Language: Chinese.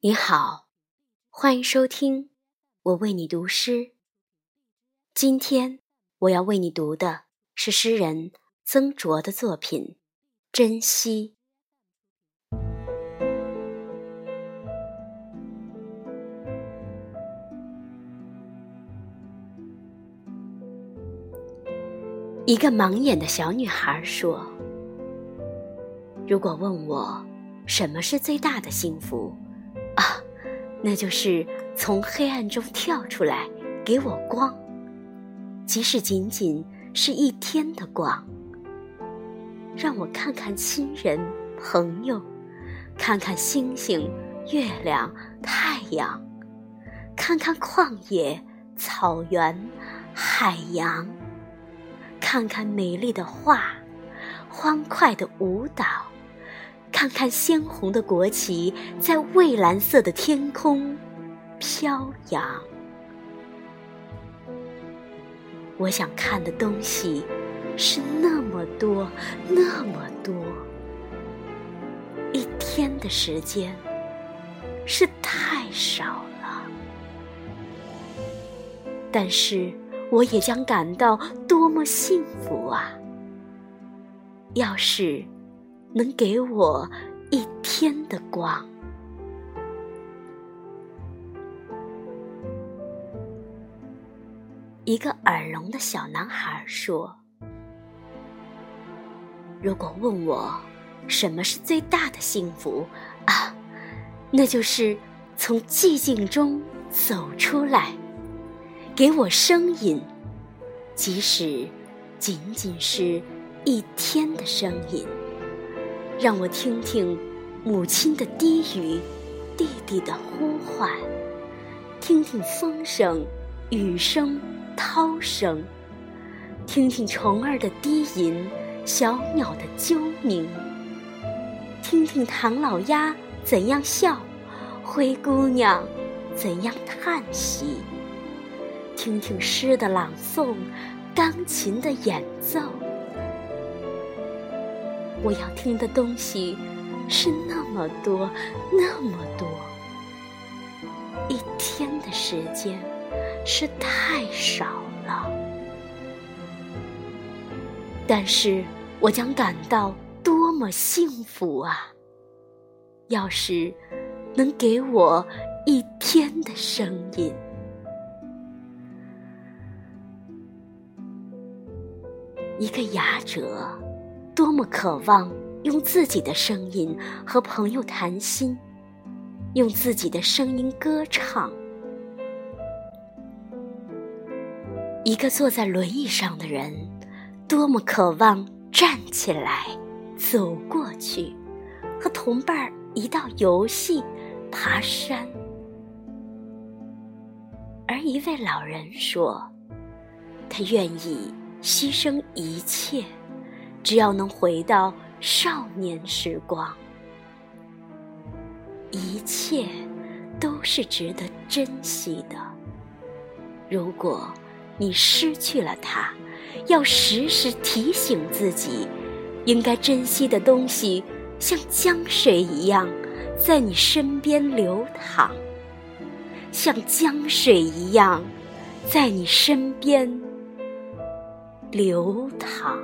你好，欢迎收听我为你读诗。今天我要为你读的是诗人曾卓的作品《珍惜》。一个盲眼的小女孩说：“如果问我什么是最大的幸福？”那就是从黑暗中跳出来，给我光，即使仅仅是一天的光，让我看看亲人朋友，看看星星、月亮、太阳，看看旷野、草原、海洋，看看美丽的画，欢快的舞蹈。看看鲜红的国旗在蔚蓝色的天空飘扬，我想看的东西是那么多，那么多。一天的时间是太少了，但是我也将感到多么幸福啊！要是。能给我一天的光。一个耳聋的小男孩说：“如果问我什么是最大的幸福啊，那就是从寂静中走出来，给我声音，即使仅仅是一天的声音。”让我听听母亲的低语，弟弟的呼唤，听听风声、雨声、涛声，听听虫儿的低吟，小鸟的啾鸣，听听唐老鸭怎样笑，灰姑娘怎样叹息，听听诗的朗诵，钢琴的演奏。我要听的东西是那么多，那么多。一天的时间是太少了，但是我将感到多么幸福啊！要是能给我一天的声音，一个哑者。多么渴望用自己的声音和朋友谈心，用自己的声音歌唱。一个坐在轮椅上的人，多么渴望站起来，走过去，和同伴儿一道游戏、爬山。而一位老人说，他愿意牺牲一切。只要能回到少年时光，一切都是值得珍惜的。如果你失去了它，要时时提醒自己，应该珍惜的东西像江水一样在你身边流淌，像江水一样在你身边流淌。